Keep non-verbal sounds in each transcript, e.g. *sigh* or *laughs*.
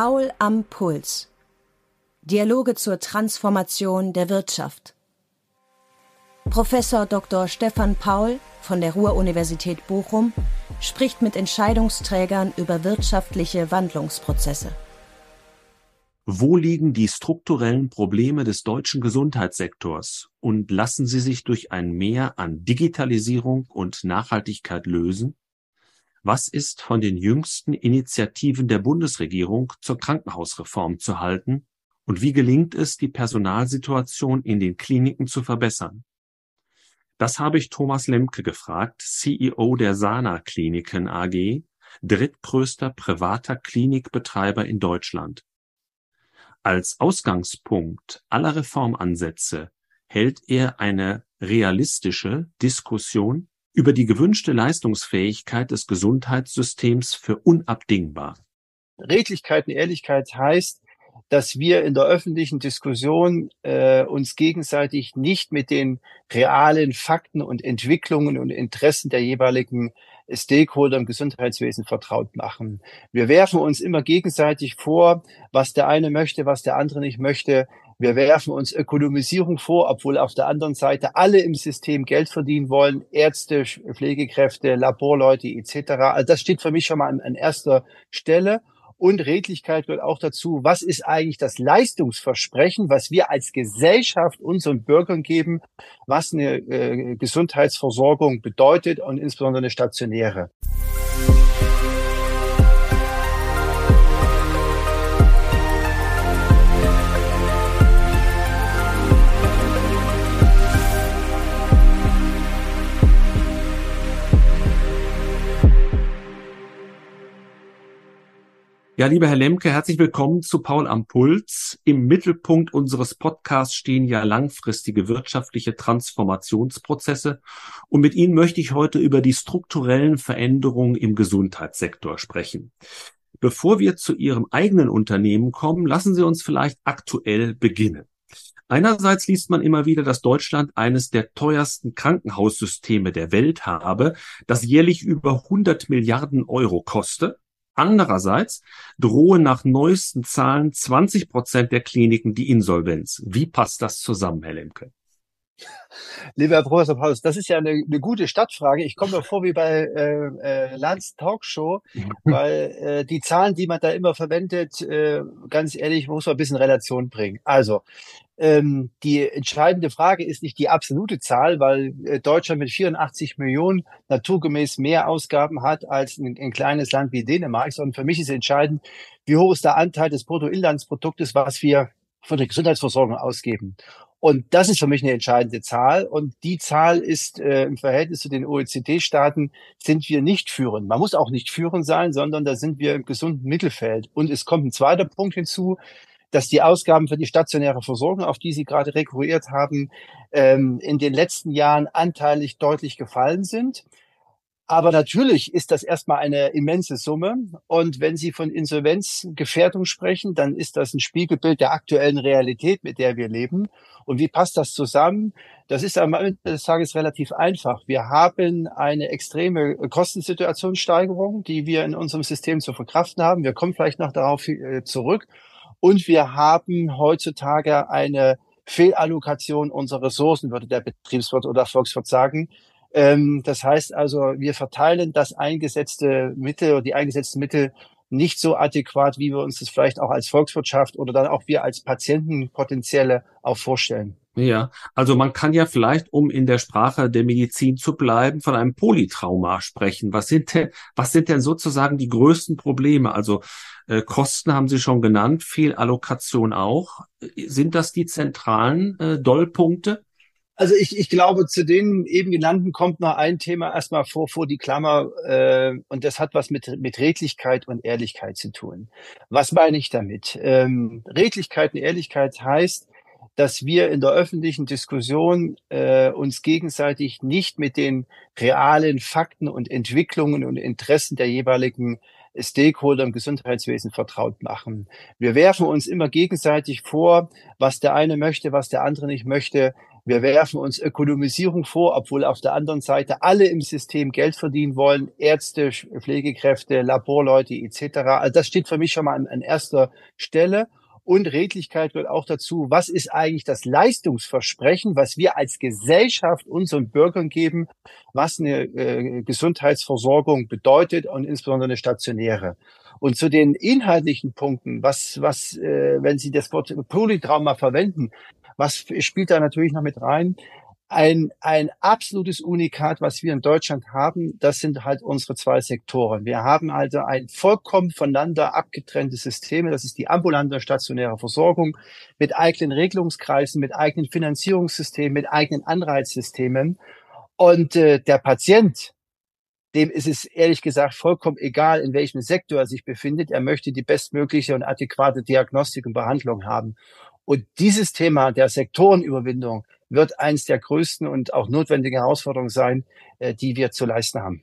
Paul am Puls. Dialoge zur Transformation der Wirtschaft. Professor Dr. Stefan Paul von der Ruhr-Universität Bochum spricht mit Entscheidungsträgern über wirtschaftliche Wandlungsprozesse. Wo liegen die strukturellen Probleme des deutschen Gesundheitssektors und lassen sie sich durch ein Mehr an Digitalisierung und Nachhaltigkeit lösen? Was ist von den jüngsten Initiativen der Bundesregierung zur Krankenhausreform zu halten und wie gelingt es, die Personalsituation in den Kliniken zu verbessern? Das habe ich Thomas Lemke gefragt, CEO der Sana Kliniken AG, drittgrößter privater Klinikbetreiber in Deutschland. Als Ausgangspunkt aller Reformansätze hält er eine realistische Diskussion über die gewünschte Leistungsfähigkeit des Gesundheitssystems für unabdingbar. Redlichkeit und Ehrlichkeit heißt, dass wir in der öffentlichen Diskussion äh, uns gegenseitig nicht mit den realen Fakten und Entwicklungen und Interessen der jeweiligen Stakeholder im Gesundheitswesen vertraut machen. Wir werfen uns immer gegenseitig vor, was der eine möchte, was der andere nicht möchte. Wir werfen uns Ökonomisierung vor, obwohl auf der anderen Seite alle im System Geld verdienen wollen, Ärzte, Pflegekräfte, Laborleute etc. Also das steht für mich schon mal an, an erster Stelle. Und Redlichkeit gehört auch dazu, was ist eigentlich das Leistungsversprechen, was wir als Gesellschaft unseren Bürgern geben, was eine äh, Gesundheitsversorgung bedeutet und insbesondere eine stationäre. Ja, lieber Herr Lemke, herzlich willkommen zu Paul am Puls. Im Mittelpunkt unseres Podcasts stehen ja langfristige wirtschaftliche Transformationsprozesse. Und mit Ihnen möchte ich heute über die strukturellen Veränderungen im Gesundheitssektor sprechen. Bevor wir zu Ihrem eigenen Unternehmen kommen, lassen Sie uns vielleicht aktuell beginnen. Einerseits liest man immer wieder, dass Deutschland eines der teuersten Krankenhaussysteme der Welt habe, das jährlich über 100 Milliarden Euro koste. Andererseits drohen nach neuesten Zahlen 20 Prozent der Kliniken die Insolvenz. Wie passt das zusammen, Herr Lemke? Lieber Herr Professor Paulus, das ist ja eine, eine gute Stadtfrage. Ich komme mir vor wie bei äh, äh, Lanz Talkshow, *laughs* weil äh, die Zahlen, die man da immer verwendet, äh, ganz ehrlich, muss man ein bisschen Relation bringen. Also, ähm, die entscheidende Frage ist nicht die absolute Zahl, weil äh, Deutschland mit 84 Millionen naturgemäß mehr Ausgaben hat als ein, ein kleines Land wie Dänemark, sondern für mich ist entscheidend, wie hoch ist der Anteil des Bruttoinlandsproduktes, was wir für die Gesundheitsversorgung ausgeben. Und das ist für mich eine entscheidende Zahl. Und die Zahl ist äh, im Verhältnis zu den OECD-Staaten sind wir nicht führend. Man muss auch nicht führend sein, sondern da sind wir im gesunden Mittelfeld. Und es kommt ein zweiter Punkt hinzu, dass die Ausgaben für die stationäre Versorgung, auf die Sie gerade rekurriert haben, ähm, in den letzten Jahren anteilig deutlich gefallen sind. Aber natürlich ist das erstmal eine immense Summe. Und wenn Sie von Insolvenzgefährdung sprechen, dann ist das ein Spiegelbild der aktuellen Realität, mit der wir leben. Und wie passt das zusammen? Das ist am Ende des Tages relativ einfach. Wir haben eine extreme Kostensituationssteigerung, die wir in unserem System zu verkraften haben. Wir kommen vielleicht noch darauf äh, zurück. Und wir haben heutzutage eine Fehlallokation unserer Ressourcen, würde der Betriebswirt oder Volkswirt sagen. Ähm, das heißt also, wir verteilen das eingesetzte Mittel oder die eingesetzten Mittel nicht so adäquat, wie wir uns das vielleicht auch als Volkswirtschaft oder dann auch wir als Patienten potenzielle auch vorstellen. Ja, also man kann ja vielleicht, um in der Sprache der Medizin zu bleiben, von einem Polytrauma sprechen. Was sind denn, was sind denn sozusagen die größten Probleme? Also äh, Kosten haben Sie schon genannt, Fehlallokation auch. Sind das die zentralen äh, Dollpunkte? Also ich, ich glaube, zu den eben genannten kommt noch ein Thema erstmal vor, vor die Klammer, äh, und das hat was mit, mit Redlichkeit und Ehrlichkeit zu tun. Was meine ich damit? Ähm, Redlichkeit und Ehrlichkeit heißt, dass wir in der öffentlichen Diskussion äh, uns gegenseitig nicht mit den realen Fakten und Entwicklungen und Interessen der jeweiligen Stakeholder im Gesundheitswesen vertraut machen. Wir werfen uns immer gegenseitig vor, was der eine möchte, was der andere nicht möchte. Wir werfen uns Ökonomisierung vor, obwohl auf der anderen Seite alle im System Geld verdienen wollen, Ärzte, Pflegekräfte, Laborleute etc. Also das steht für mich schon mal an, an erster Stelle. Und Redlichkeit gehört auch dazu, was ist eigentlich das Leistungsversprechen, was wir als Gesellschaft unseren Bürgern geben, was eine äh, Gesundheitsversorgung bedeutet und insbesondere eine stationäre. Und zu den inhaltlichen Punkten, was, was, äh, wenn Sie das Wort Polytrauma verwenden, was spielt da natürlich noch mit rein? Ein, ein absolutes Unikat, was wir in Deutschland haben, das sind halt unsere zwei Sektoren. Wir haben also ein vollkommen voneinander abgetrenntes System. Das ist die ambulante stationäre Versorgung mit eigenen Regelungskreisen, mit eigenen Finanzierungssystemen, mit eigenen Anreizsystemen. Und äh, der Patient, dem ist es ehrlich gesagt vollkommen egal, in welchem Sektor er sich befindet. Er möchte die bestmögliche und adäquate Diagnostik und Behandlung haben. Und dieses Thema der Sektorenüberwindung, wird eins der größten und auch notwendigen Herausforderungen sein, äh, die wir zu leisten haben.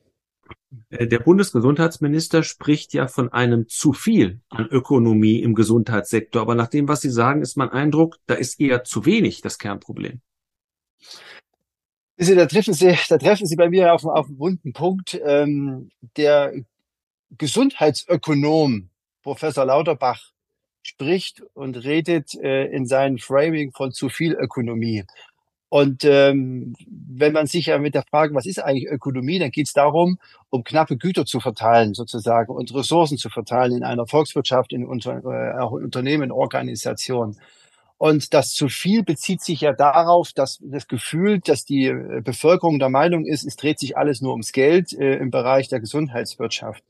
Äh, der Bundesgesundheitsminister spricht ja von einem zu viel an Ökonomie im Gesundheitssektor. Aber nach dem, was Sie sagen, ist mein Eindruck, da ist eher zu wenig das Kernproblem. Da treffen Sie, da treffen Sie bei mir auf, auf einen wunden Punkt. Ähm, der Gesundheitsökonom Professor Lauterbach spricht und redet äh, in seinem Framing von zu viel Ökonomie. Und ähm, wenn man sich ja mit der Frage, was ist eigentlich Ökonomie, dann geht es darum, um knappe Güter zu verteilen sozusagen und Ressourcen zu verteilen in einer Volkswirtschaft, in unter, äh, auch Unternehmen, Organisationen. Und das zu viel bezieht sich ja darauf, dass das Gefühl, dass die äh, Bevölkerung der Meinung ist, es dreht sich alles nur ums Geld äh, im Bereich der Gesundheitswirtschaft.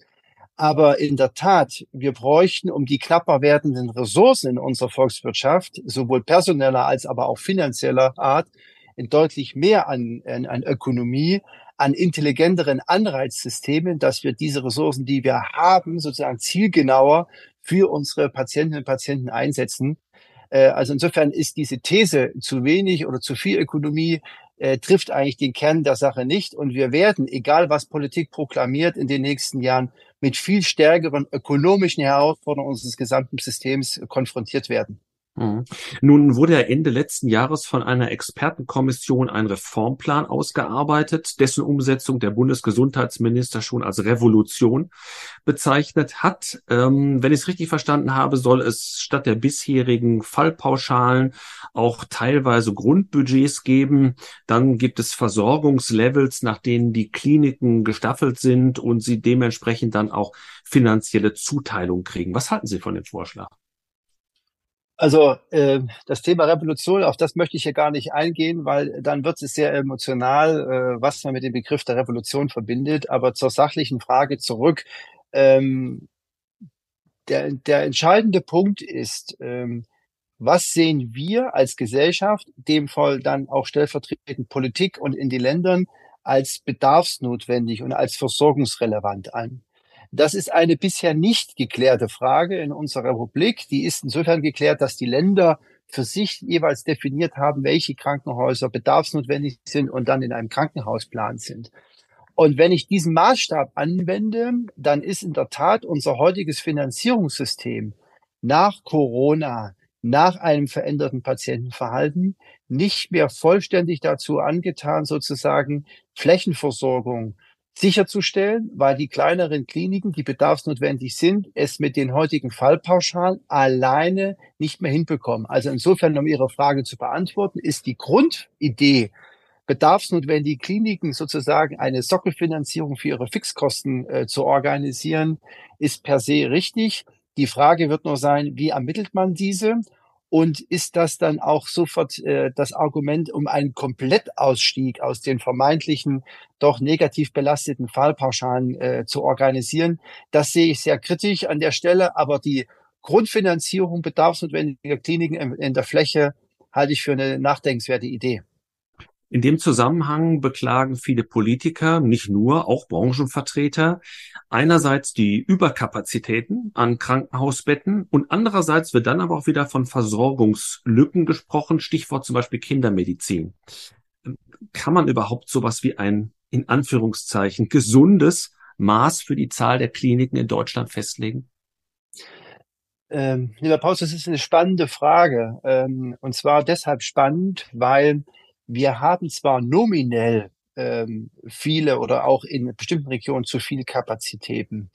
Aber in der Tat, wir bräuchten, um die knapper werdenden Ressourcen in unserer Volkswirtschaft, sowohl personeller als aber auch finanzieller Art, deutlich mehr an, an, an Ökonomie, an intelligenteren Anreizsystemen, dass wir diese Ressourcen, die wir haben, sozusagen zielgenauer für unsere Patientinnen und Patienten einsetzen. Äh, also insofern ist diese These zu wenig oder zu viel Ökonomie äh, trifft eigentlich den Kern der Sache nicht. Und wir werden, egal was Politik proklamiert, in den nächsten Jahren mit viel stärkeren ökonomischen Herausforderungen unseres gesamten Systems konfrontiert werden. Mhm. Nun wurde ja Ende letzten Jahres von einer Expertenkommission ein Reformplan ausgearbeitet, dessen Umsetzung der Bundesgesundheitsminister schon als Revolution bezeichnet hat. Ähm, wenn ich es richtig verstanden habe, soll es statt der bisherigen Fallpauschalen auch teilweise Grundbudgets geben. Dann gibt es Versorgungslevels, nach denen die Kliniken gestaffelt sind und sie dementsprechend dann auch finanzielle Zuteilung kriegen. Was halten Sie von dem Vorschlag? Also äh, das Thema Revolution, auf das möchte ich hier gar nicht eingehen, weil dann wird es sehr emotional, äh, was man mit dem Begriff der Revolution verbindet. Aber zur sachlichen Frage zurück. Ähm, der, der entscheidende Punkt ist, ähm, was sehen wir als Gesellschaft, dem Fall dann auch stellvertretend Politik und in den Ländern, als bedarfsnotwendig und als versorgungsrelevant an? Das ist eine bisher nicht geklärte Frage in unserer Republik. Die ist insofern geklärt, dass die Länder für sich jeweils definiert haben, welche Krankenhäuser bedarfsnotwendig sind und dann in einem Krankenhausplan sind. Und wenn ich diesen Maßstab anwende, dann ist in der Tat unser heutiges Finanzierungssystem nach Corona, nach einem veränderten Patientenverhalten nicht mehr vollständig dazu angetan, sozusagen Flächenversorgung, sicherzustellen, weil die kleineren Kliniken, die bedarfsnotwendig sind, es mit den heutigen Fallpauschalen alleine nicht mehr hinbekommen. Also insofern, um Ihre Frage zu beantworten, ist die Grundidee, bedarfsnotwendige Kliniken sozusagen eine Sockelfinanzierung für ihre Fixkosten äh, zu organisieren, ist per se richtig. Die Frage wird nur sein, wie ermittelt man diese? Und ist das dann auch sofort äh, das Argument, um einen Komplettausstieg aus den vermeintlichen doch negativ belasteten Fallpauschalen äh, zu organisieren? Das sehe ich sehr kritisch an der Stelle, aber die Grundfinanzierung bedarfsnotwendiger Kliniken in, in der Fläche halte ich für eine nachdenkenswerte Idee. In dem Zusammenhang beklagen viele Politiker, nicht nur, auch Branchenvertreter, einerseits die Überkapazitäten an Krankenhausbetten und andererseits wird dann aber auch wieder von Versorgungslücken gesprochen, Stichwort zum Beispiel Kindermedizin. Kann man überhaupt sowas wie ein, in Anführungszeichen, gesundes Maß für die Zahl der Kliniken in Deutschland festlegen? Ähm, lieber Paus, das ist eine spannende Frage. Ähm, und zwar deshalb spannend, weil wir haben zwar nominell ähm, viele oder auch in bestimmten Regionen zu viele Kapazitäten.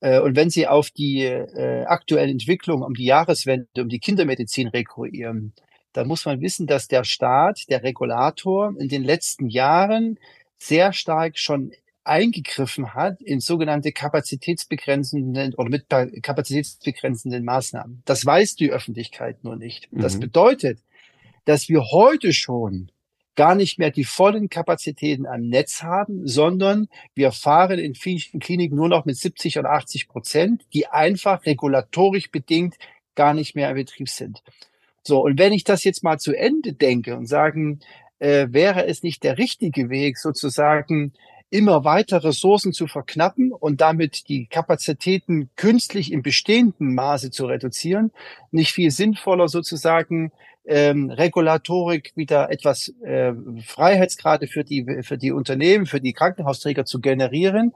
Äh, und wenn Sie auf die äh, aktuelle Entwicklung um die Jahreswende, um die Kindermedizin rekurrieren, dann muss man wissen, dass der Staat, der Regulator in den letzten Jahren sehr stark schon eingegriffen hat in sogenannte kapazitätsbegrenzenden oder mit kapazitätsbegrenzenden Maßnahmen. Das weiß die Öffentlichkeit nur nicht. Das mhm. bedeutet, dass wir heute schon gar nicht mehr die vollen Kapazitäten am Netz haben, sondern wir fahren in vielen Kliniken nur noch mit 70 oder 80 Prozent, die einfach regulatorisch bedingt gar nicht mehr im Betrieb sind. So, und wenn ich das jetzt mal zu Ende denke und sagen, äh, wäre es nicht der richtige Weg, sozusagen immer weiter Ressourcen zu verknappen und damit die Kapazitäten künstlich im bestehenden Maße zu reduzieren, nicht viel sinnvoller sozusagen ähm, Regulatorik wieder etwas äh, Freiheitsgrade für die für die Unternehmen, für die Krankenhausträger zu generieren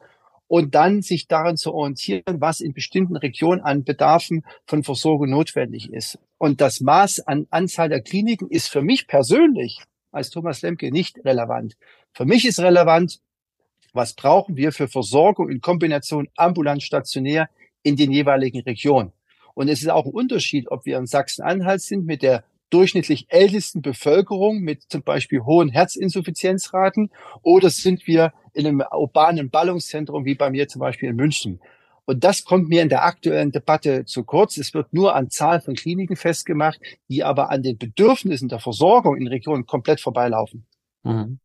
und dann sich daran zu orientieren, was in bestimmten Regionen an Bedarfen von Versorgung notwendig ist. Und das Maß an Anzahl der Kliniken ist für mich persönlich als Thomas Lemke nicht relevant. Für mich ist relevant, was brauchen wir für Versorgung in Kombination ambulant stationär in den jeweiligen Regionen. Und es ist auch ein Unterschied, ob wir in Sachsen-Anhalt sind mit der durchschnittlich ältesten Bevölkerung mit zum Beispiel hohen Herzinsuffizienzraten oder sind wir in einem urbanen Ballungszentrum wie bei mir zum Beispiel in München. Und das kommt mir in der aktuellen Debatte zu kurz. Es wird nur an Zahl von Kliniken festgemacht, die aber an den Bedürfnissen der Versorgung in Regionen komplett vorbeilaufen. Mhm.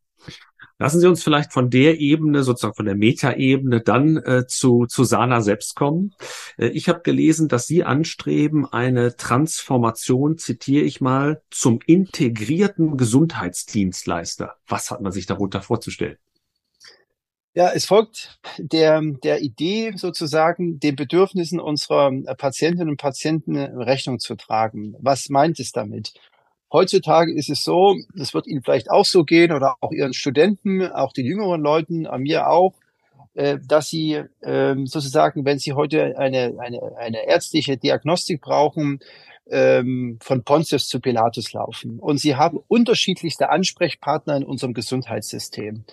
Lassen Sie uns vielleicht von der Ebene, sozusagen von der Metaebene, dann äh, zu, zu Sana selbst kommen. Äh, ich habe gelesen, dass Sie anstreben, eine Transformation, zitiere ich mal, zum integrierten Gesundheitsdienstleister. Was hat man sich darunter vorzustellen? Ja, es folgt der, der Idee sozusagen, den Bedürfnissen unserer Patientinnen und Patienten Rechnung zu tragen. Was meint es damit? Heutzutage ist es so, das wird Ihnen vielleicht auch so gehen oder auch Ihren Studenten, auch den jüngeren Leuten, an mir auch, äh, dass Sie ähm, sozusagen, wenn Sie heute eine, eine, eine ärztliche Diagnostik brauchen, ähm, von Pontius zu Pilatus laufen. Und Sie haben unterschiedlichste Ansprechpartner in unserem Gesundheitssystem.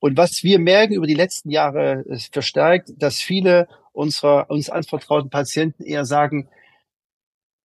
Und was wir merken über die letzten Jahre verstärkt, dass viele unserer uns anvertrauten Patienten eher sagen,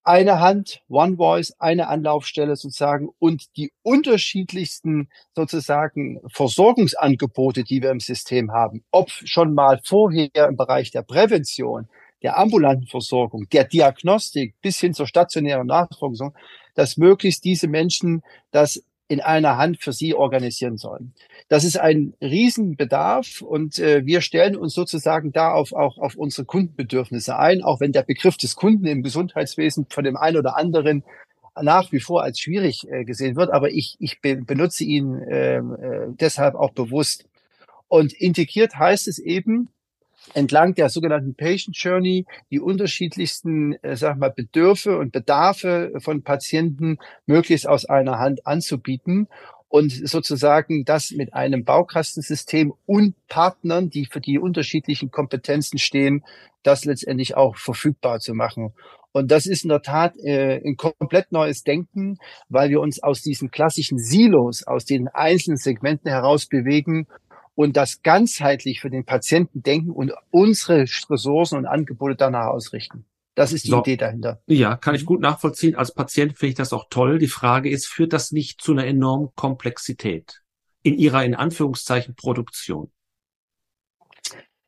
eine Hand, One Voice, eine Anlaufstelle sozusagen und die unterschiedlichsten sozusagen Versorgungsangebote, die wir im System haben, ob schon mal vorher im Bereich der Prävention, der ambulanten Versorgung, der Diagnostik bis hin zur stationären Nachversorgung, dass möglichst diese Menschen das in einer Hand für sie organisieren sollen. Das ist ein Riesenbedarf und äh, wir stellen uns sozusagen da auf, auch auf unsere Kundenbedürfnisse ein, auch wenn der Begriff des Kunden im Gesundheitswesen von dem einen oder anderen nach wie vor als schwierig äh, gesehen wird, aber ich, ich be benutze ihn äh, äh, deshalb auch bewusst. Und integriert heißt es eben, entlang der sogenannten Patient Journey die unterschiedlichsten, äh, sag mal, Bedürfe und Bedarfe von Patienten möglichst aus einer Hand anzubieten und sozusagen das mit einem Baukastensystem und Partnern, die für die unterschiedlichen Kompetenzen stehen, das letztendlich auch verfügbar zu machen. Und das ist in der Tat äh, ein komplett neues Denken, weil wir uns aus diesen klassischen Silos, aus den einzelnen Segmenten heraus bewegen und das ganzheitlich für den Patienten denken und unsere Ressourcen und Angebote danach ausrichten. Das ist die so. Idee dahinter. Ja, kann ich gut nachvollziehen. Als Patient finde ich das auch toll. Die Frage ist, führt das nicht zu einer enormen Komplexität in Ihrer, in Anführungszeichen, Produktion?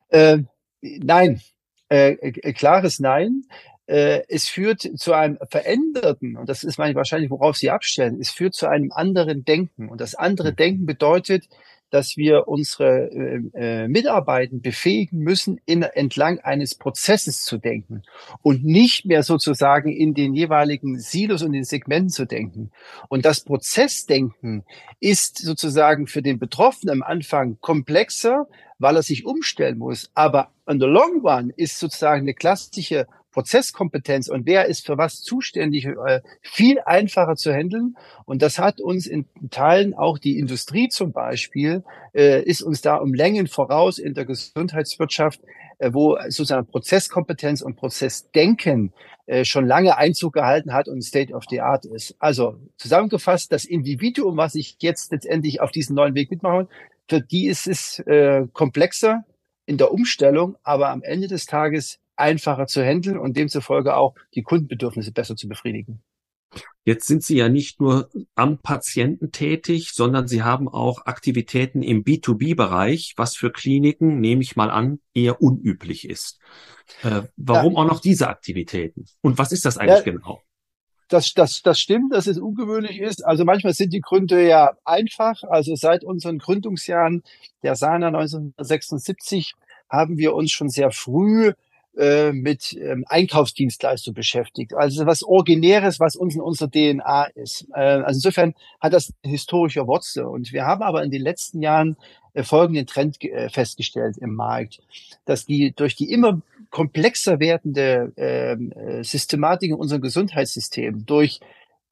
Äh, nein, äh, äh, klares Nein. Äh, es führt zu einem veränderten, und das ist wahrscheinlich, worauf Sie abstellen, es führt zu einem anderen Denken. Und das andere hm. Denken bedeutet, dass wir unsere äh, äh, Mitarbeiter befähigen müssen, in, entlang eines Prozesses zu denken und nicht mehr sozusagen in den jeweiligen Silos und den Segmenten zu denken. Und das Prozessdenken ist sozusagen für den Betroffenen am Anfang komplexer, weil er sich umstellen muss. Aber on the long run ist sozusagen eine klassische Prozesskompetenz und wer ist für was zuständig, äh, viel einfacher zu handeln. Und das hat uns in Teilen auch die Industrie zum Beispiel, äh, ist uns da um Längen voraus in der Gesundheitswirtschaft, äh, wo sozusagen Prozesskompetenz und Prozessdenken schon lange Einzug gehalten hat und State of the Art ist. Also zusammengefasst, das Individuum, was ich jetzt letztendlich auf diesen neuen Weg mitmache, für die ist es komplexer in der Umstellung, aber am Ende des Tages einfacher zu handeln und demzufolge auch die Kundenbedürfnisse besser zu befriedigen. Jetzt sind Sie ja nicht nur am Patienten tätig, sondern Sie haben auch Aktivitäten im B2B-Bereich, was für Kliniken, nehme ich mal an, eher unüblich ist. Äh, warum ja. auch noch diese Aktivitäten? Und was ist das eigentlich ja, genau? Das, das, das stimmt, dass es ungewöhnlich ist. Also manchmal sind die Gründe ja einfach. Also seit unseren Gründungsjahren der SANA 1976 haben wir uns schon sehr früh äh, mit ähm, Einkaufsdienstleistung beschäftigt. Also was Originäres, was uns in unserer DNA ist. Äh, also insofern hat das historische Wurzel. Und wir haben aber in den letzten Jahren äh, folgenden Trend äh, festgestellt im Markt, dass die durch die immer komplexer werdende ähm, äh, Systematik in unserem Gesundheitssystem, durch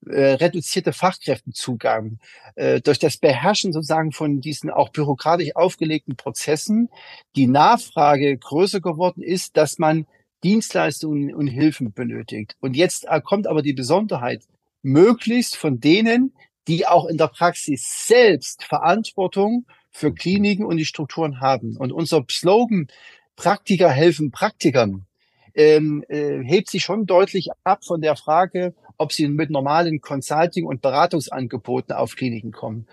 äh, reduzierte Fachkräftezugang, äh, durch das Beherrschen sozusagen von diesen auch bürokratisch aufgelegten Prozessen die Nachfrage größer geworden ist, dass man Dienstleistungen und Hilfen benötigt. Und jetzt kommt aber die Besonderheit, möglichst von denen, die auch in der Praxis selbst Verantwortung für Kliniken und die Strukturen haben. Und unser Slogan, Praktiker helfen Praktikern, ähm, äh, hebt sich schon deutlich ab von der Frage, ob sie mit normalen Consulting- und Beratungsangeboten auf Kliniken kommen.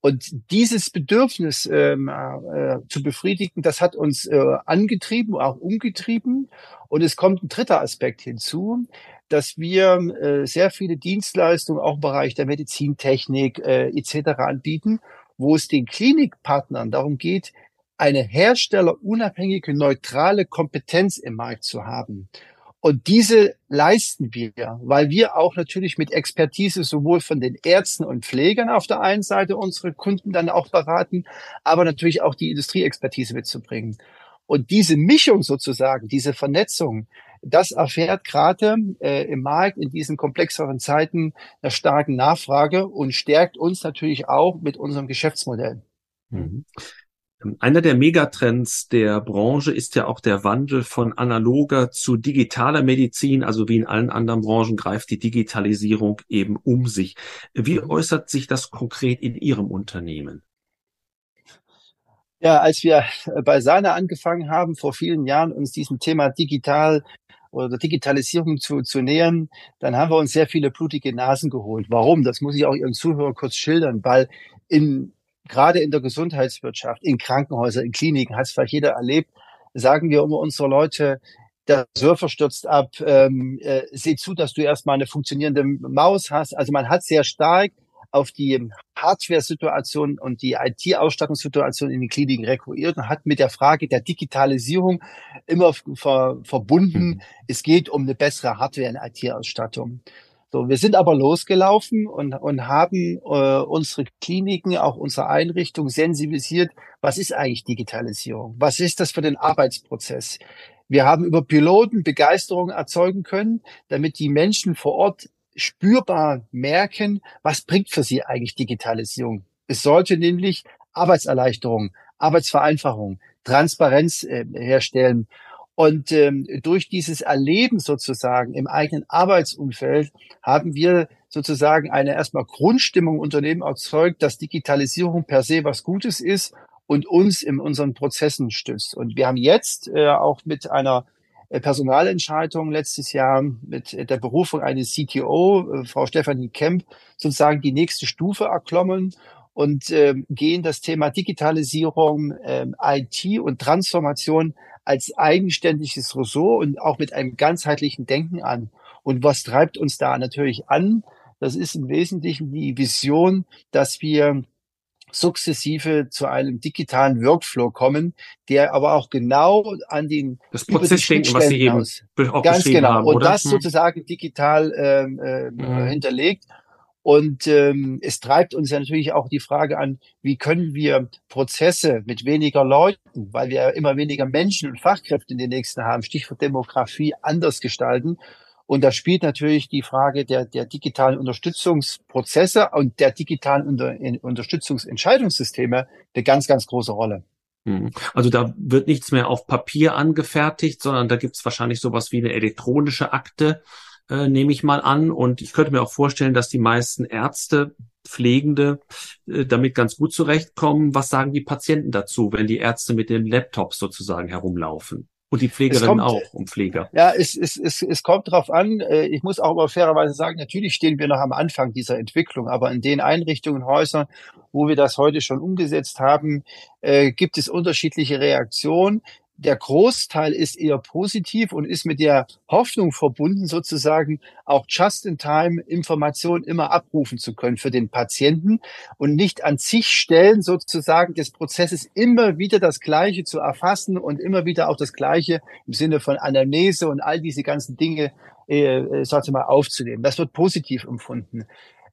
Und dieses Bedürfnis ähm, äh, zu befriedigen, das hat uns äh, angetrieben, auch umgetrieben. Und es kommt ein dritter Aspekt hinzu, dass wir äh, sehr viele Dienstleistungen auch im Bereich der Medizintechnik äh, etc. anbieten, wo es den Klinikpartnern darum geht, eine herstellerunabhängige, neutrale Kompetenz im Markt zu haben. Und diese leisten wir, weil wir auch natürlich mit Expertise sowohl von den Ärzten und Pflegern auf der einen Seite unsere Kunden dann auch beraten, aber natürlich auch die Industrieexpertise mitzubringen. Und diese Mischung sozusagen, diese Vernetzung, das erfährt gerade äh, im Markt in diesen komplexeren Zeiten einer starken Nachfrage und stärkt uns natürlich auch mit unserem Geschäftsmodell. Mhm. Einer der Megatrends der Branche ist ja auch der Wandel von analoger zu digitaler Medizin. Also wie in allen anderen Branchen greift die Digitalisierung eben um sich. Wie mhm. äußert sich das konkret in Ihrem Unternehmen? Ja, als wir bei Sana angefangen haben, vor vielen Jahren uns diesem Thema digital oder Digitalisierung zu, zu nähern, dann haben wir uns sehr viele blutige Nasen geholt. Warum? Das muss ich auch Ihren Zuhörern kurz schildern, weil in gerade in der Gesundheitswirtschaft, in Krankenhäusern, in Kliniken, hat es vielleicht jeder erlebt, sagen wir immer unsere Leute, der Surfer stürzt ab, ähm, äh, seh zu, dass du erstmal eine funktionierende Maus hast. Also man hat sehr stark auf die Hardware-Situation und die IT-Ausstattungssituation in den Kliniken rekurriert und hat mit der Frage der Digitalisierung immer ver verbunden, mhm. es geht um eine bessere Hardware- und IT-Ausstattung. So, wir sind aber losgelaufen und, und haben äh, unsere Kliniken, auch unsere Einrichtung sensibilisiert, was ist eigentlich Digitalisierung? Was ist das für den Arbeitsprozess? Wir haben über Piloten Begeisterung erzeugen können, damit die Menschen vor Ort spürbar merken, was bringt für sie eigentlich Digitalisierung. Es sollte nämlich Arbeitserleichterung, Arbeitsvereinfachung, Transparenz äh, herstellen und ähm, durch dieses Erleben sozusagen im eigenen Arbeitsumfeld haben wir sozusagen eine erstmal Grundstimmung im Unternehmen erzeugt, dass Digitalisierung per se was Gutes ist und uns in unseren Prozessen stützt. Und wir haben jetzt äh, auch mit einer äh, Personalentscheidung letztes Jahr mit der Berufung eines CTO, äh, Frau Stefanie Kemp, sozusagen die nächste Stufe erklommen und äh, gehen das Thema Digitalisierung, äh, IT und Transformation als eigenständiges Ressort und auch mit einem ganzheitlichen Denken an. Und was treibt uns da natürlich an? Das ist im Wesentlichen die Vision, dass wir sukzessive zu einem digitalen Workflow kommen, der aber auch genau an den das Prozessdenken, was Sie eben aus, auch ganz genau haben, und oder? das hm. sozusagen digital ähm, äh, mhm. hinterlegt Und ähm, es treibt uns ja natürlich auch die Frage an, wie können wir Prozesse mit weniger Leuten, weil wir immer weniger Menschen und Fachkräfte in den nächsten haben, Stichwort Demografie, anders gestalten. Und da spielt natürlich die Frage der, der digitalen Unterstützungsprozesse und der digitalen Unter Unterstützungsentscheidungssysteme eine ganz, ganz große Rolle. Mhm. Also da wird nichts mehr auf Papier angefertigt, sondern da gibt es wahrscheinlich sowas wie eine elektronische Akte, äh, nehme ich mal an. Und ich könnte mir auch vorstellen, dass die meisten Ärzte, Pflegende äh, damit ganz gut zurechtkommen. Was sagen die Patienten dazu, wenn die Ärzte mit den Laptops sozusagen herumlaufen? Und die Pflegerinnen auch und Pfleger. Ja, es, es, es, es kommt drauf an. Äh, ich muss auch aber fairerweise sagen, natürlich stehen wir noch am Anfang dieser Entwicklung, aber in den Einrichtungen, Häusern, wo wir das heute schon umgesetzt haben, äh, gibt es unterschiedliche Reaktionen der Großteil ist eher positiv und ist mit der Hoffnung verbunden, sozusagen auch just-in-time Informationen immer abrufen zu können für den Patienten und nicht an zig Stellen sozusagen des Prozesses immer wieder das Gleiche zu erfassen und immer wieder auch das Gleiche im Sinne von Anamnese und all diese ganzen Dinge, äh, äh sag ich mal, aufzunehmen. Das wird positiv empfunden.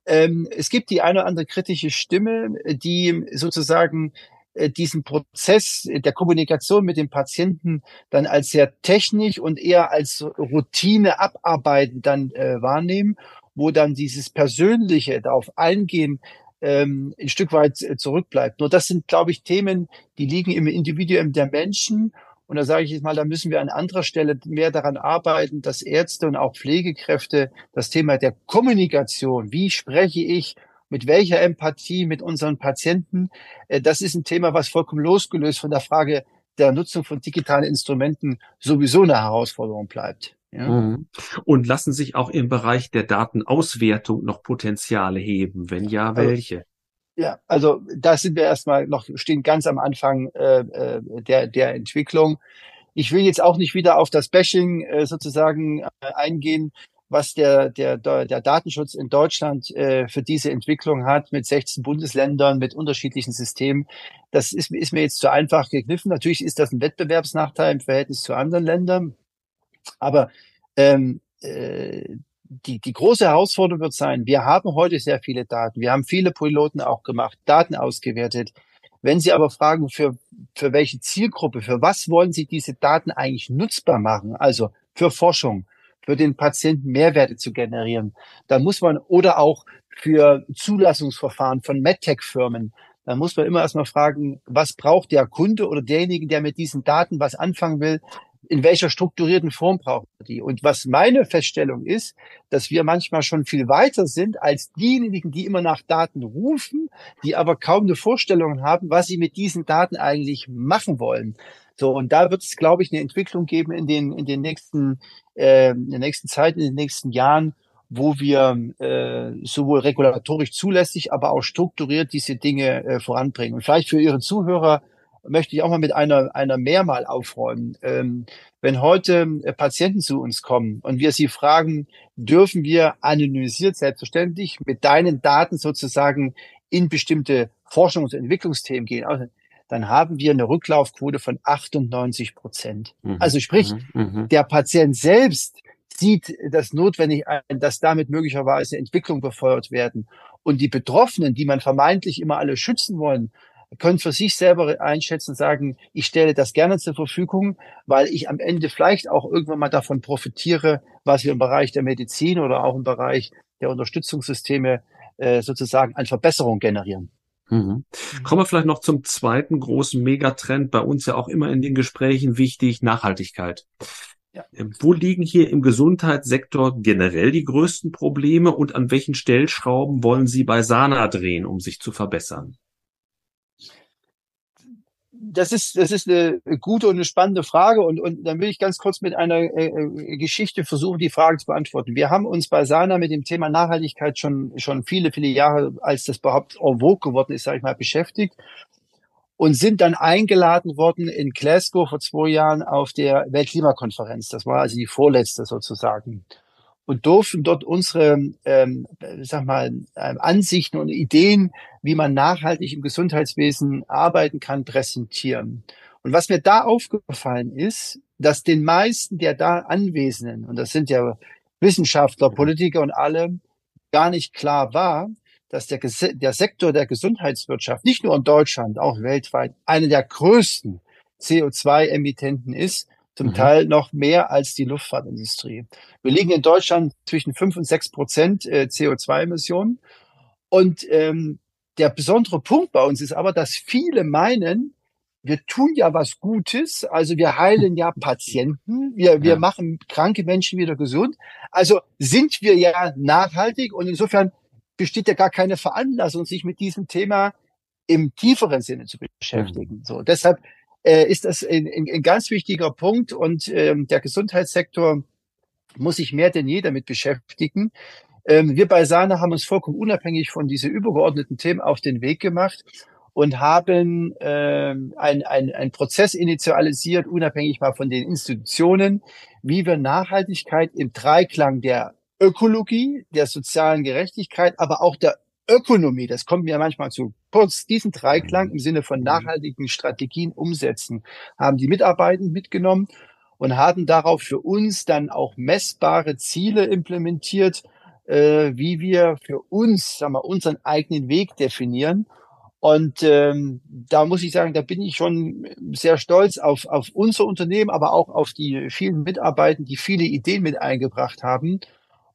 Ähm, es gibt die eine oder andere kritische Stimme, die sozusagen diesen Prozess der Kommunikation mit dem Patienten dann als sehr technisch und eher als Routine abarbeiten dann äh, wahrnehmen, wo dann dieses Persönliche darauf eingehen ähm, ein Stück weit äh, zurückbleibt. Nur das sind, glaube ich, Themen, die liegen im Individuum der Menschen. Und da sage ich jetzt mal, da müssen wir an anderer Stelle mehr daran arbeiten, dass Ärzte und auch Pflegekräfte das Thema der Kommunikation, wie spreche ich mit welcher Empathie mit unseren Patienten. Äh, das ist ein Thema, was vollkommen losgelöst von der Frage der Nutzung von digitalen Instrumenten sowieso eine Herausforderung bleibt. Ja. Mhm. Und lassen sich auch im Bereich der Datenauswertung noch Potenziale heben? Wenn ja, also, welche? Also, ja, also da sind wir erstmal noch, stehen ganz am Anfang äh, äh, der, der Entwicklung. Ich will jetzt auch nicht wieder auf das Bashing äh, sozusagen äh, eingehen was der, der, der Datenschutz in Deutschland äh, für diese Entwicklung hat, mit 16 Bundesländern, mit unterschiedlichen Systemen. Das ist, ist mir jetzt zu einfach gegriffen. Natürlich ist das ein Wettbewerbsnachteil im Verhältnis zu anderen Ländern. Aber ähm, äh, die, die große Herausforderung wird sein, wir haben heute sehr viele Daten. Wir haben viele Piloten auch gemacht, Daten ausgewertet. Wenn Sie aber fragen, für, für welche Zielgruppe, für was wollen Sie diese Daten eigentlich nutzbar machen? Also für Forschung, für den Patienten Mehrwerte zu generieren. Da muss man oder auch für Zulassungsverfahren von MedTech-Firmen, da muss man immer erstmal fragen, was braucht der Kunde oder derjenige, der mit diesen Daten was anfangen will, in welcher strukturierten Form braucht er die? Und was meine Feststellung ist, dass wir manchmal schon viel weiter sind als diejenigen, die immer nach Daten rufen, die aber kaum eine Vorstellung haben, was sie mit diesen Daten eigentlich machen wollen. So, und da wird es, glaube ich, eine Entwicklung geben in den, in den nächsten, äh, in der nächsten Zeit, in den nächsten Jahren, wo wir äh, sowohl regulatorisch zulässig, aber auch strukturiert diese Dinge äh, voranbringen. Und vielleicht für Ihre Zuhörer möchte ich auch mal mit einer, einer mehr mal aufräumen. Ähm, wenn heute äh, Patienten zu uns kommen und wir sie fragen, dürfen wir anonymisiert selbstverständlich mit deinen Daten sozusagen in bestimmte Forschungs- und Entwicklungsthemen gehen, also dann haben wir eine Rücklaufquote von 98 Prozent. Mhm. Also sprich, mhm. mhm. der Patient selbst sieht das notwendig ein, dass damit möglicherweise Entwicklung befeuert werden. Und die Betroffenen, die man vermeintlich immer alle schützen wollen, können für sich selber einschätzen, sagen, ich stelle das gerne zur Verfügung, weil ich am Ende vielleicht auch irgendwann mal davon profitiere, was wir im Bereich der Medizin oder auch im Bereich der Unterstützungssysteme äh, sozusagen an Verbesserung generieren. Mhm. Kommen wir vielleicht noch zum zweiten großen Megatrend, bei uns ja auch immer in den Gesprächen wichtig, Nachhaltigkeit. Ja. Ähm, wo liegen hier im Gesundheitssektor generell die größten Probleme und an welchen Stellschrauben wollen Sie bei Sana drehen, um sich zu verbessern? Das ist, das ist eine gute und eine spannende Frage. Und, und dann will ich ganz kurz mit einer äh, äh, Geschichte versuchen, die Frage zu beantworten. Wir haben uns bei Sana mit dem Thema Nachhaltigkeit schon, schon viele, viele Jahre, als das überhaupt en vogue geworden ist, sage ich mal, beschäftigt und sind dann eingeladen worden in Glasgow vor zwei Jahren auf der Weltklimakonferenz. Das war also die vorletzte sozusagen und durften dort unsere, ähm, sag mal, ähm, Ansichten und Ideen, wie man nachhaltig im Gesundheitswesen arbeiten kann, präsentieren. Und was mir da aufgefallen ist, dass den meisten der da Anwesenden, und das sind ja Wissenschaftler, Politiker und alle, gar nicht klar war, dass der, der Sektor der Gesundheitswirtschaft nicht nur in Deutschland, auch weltweit einer der größten CO2-Emittenten ist, zum mhm. Teil noch mehr als die Luftfahrtindustrie. Wir liegen in Deutschland zwischen fünf und sechs Prozent äh, CO2-Emissionen. Und ähm, der besondere Punkt bei uns ist aber, dass viele meinen, wir tun ja was Gutes, also wir heilen ja Patienten, wir, wir ja. machen kranke Menschen wieder gesund. Also sind wir ja nachhaltig und insofern besteht ja gar keine Veranlassung, sich mit diesem Thema im tieferen Sinne zu beschäftigen. Mhm. So, deshalb äh, ist das ein, ein, ein, ganz wichtiger Punkt und ähm, der Gesundheitssektor muss sich mehr denn je damit beschäftigen. Ähm, wir bei Sana haben uns vollkommen unabhängig von diese übergeordneten Themen auf den Weg gemacht und haben ähm, ein, ein, ein Prozess initialisiert, unabhängig mal von den Institutionen, wie wir Nachhaltigkeit im Dreiklang der Ökologie, der sozialen Gerechtigkeit, aber auch der Ökonomie, das kommt mir manchmal zu kurz, diesen Dreiklang im Sinne von mhm. nachhaltigen Strategien umsetzen, haben die Mitarbeitenden mitgenommen und haben darauf für uns dann auch messbare Ziele implementiert, äh, wie wir für uns, sagen wir, unseren eigenen Weg definieren. Und ähm, da muss ich sagen, da bin ich schon sehr stolz auf, auf unser Unternehmen, aber auch auf die vielen Mitarbeiter, die viele Ideen mit eingebracht haben.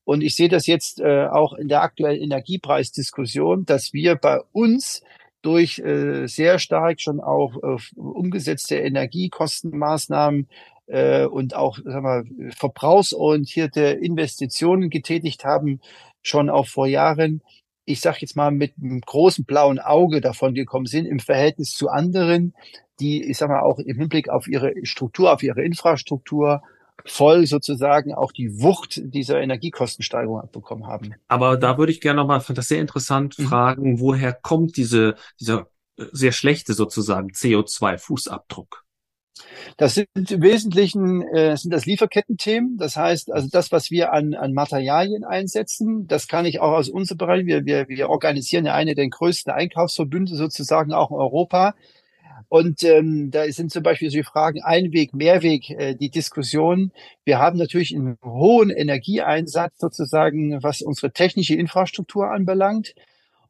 Und ich sehe das jetzt äh, auch in der aktuellen Energiepreisdiskussion, dass wir bei uns durch äh, sehr stark schon auch äh, umgesetzte Energiekostenmaßnahmen äh, und auch sagen wir, verbrauchsorientierte Investitionen getätigt haben, schon auch vor Jahren, ich sage jetzt mal mit einem großen blauen Auge davon gekommen sind im Verhältnis zu anderen, die, ich sage mal, auch im Hinblick auf ihre Struktur, auf ihre Infrastruktur, voll sozusagen auch die Wucht dieser Energiekostensteigerung abbekommen haben. Aber da würde ich gerne nochmal, fand das sehr interessant, mhm. fragen, woher kommt diese, dieser äh, sehr schlechte sozusagen CO2-Fußabdruck? Das sind im Wesentlichen äh, sind das Lieferkettenthemen. Das heißt, also das, was wir an, an Materialien einsetzen, das kann ich auch aus unserem Bereich. Wir, wir, wir organisieren ja eine der größten Einkaufsverbünde sozusagen auch in Europa. Und ähm, da sind zum Beispiel so die Fragen Einweg, Mehrweg, äh, die Diskussion. Wir haben natürlich einen hohen Energieeinsatz sozusagen, was unsere technische Infrastruktur anbelangt.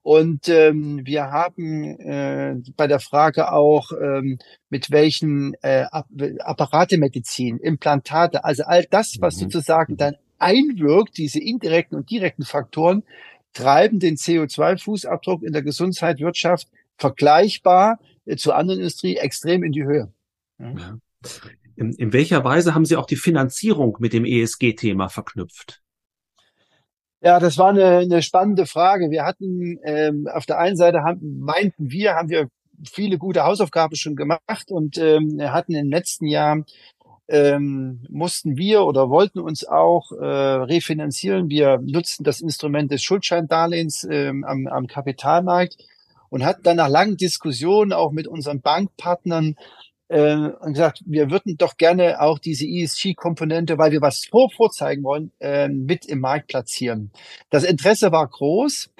Und ähm, wir haben äh, bei der Frage auch, ähm, mit welchen äh, Apparatemedizin, Implantate, also all das, was mhm. sozusagen dann einwirkt, diese indirekten und direkten Faktoren, treiben den CO2-Fußabdruck in der Gesundheitswirtschaft vergleichbar äh, zur anderen Industrie extrem in die Höhe. Ja. In, in welcher Weise haben Sie auch die Finanzierung mit dem ESG-Thema verknüpft? Ja, das war eine, eine spannende Frage. Wir hatten ähm, auf der einen Seite haben, meinten wir, haben wir viele gute Hausaufgaben schon gemacht und ähm, hatten im letzten Jahr ähm, mussten wir oder wollten uns auch äh, refinanzieren. Wir nutzten das Instrument des Schuldscheindarlehens ähm, am, am Kapitalmarkt und hat dann nach langen Diskussionen auch mit unseren Bankpartnern äh, und gesagt, wir würden doch gerne auch diese ESG-Komponente, weil wir was vor vorzeigen wollen, äh, mit im Markt platzieren. Das Interesse war groß.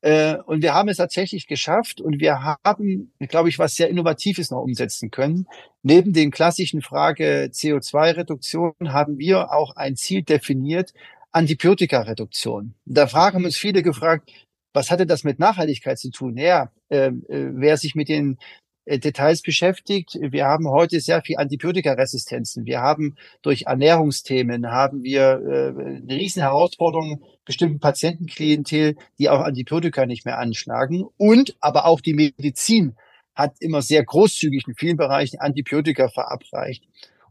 Äh, und wir haben es tatsächlich geschafft und wir haben, glaube ich, was sehr Innovatives noch umsetzen können. Neben den klassischen Frage CO2-Reduktion haben wir auch ein Ziel definiert, Antibiotika-Reduktion. Da fragen uns viele gefragt, was hatte das mit Nachhaltigkeit zu tun? Ja, ähm, äh, wer sich mit den äh, Details beschäftigt. Wir haben heute sehr viel Antibiotikaresistenzen. Wir haben durch Ernährungsthemen haben wir äh, eine riesen Herausforderung bestimmten Patientenklientel, die auch Antibiotika nicht mehr anschlagen. Und aber auch die Medizin hat immer sehr großzügig in vielen Bereichen Antibiotika verabreicht.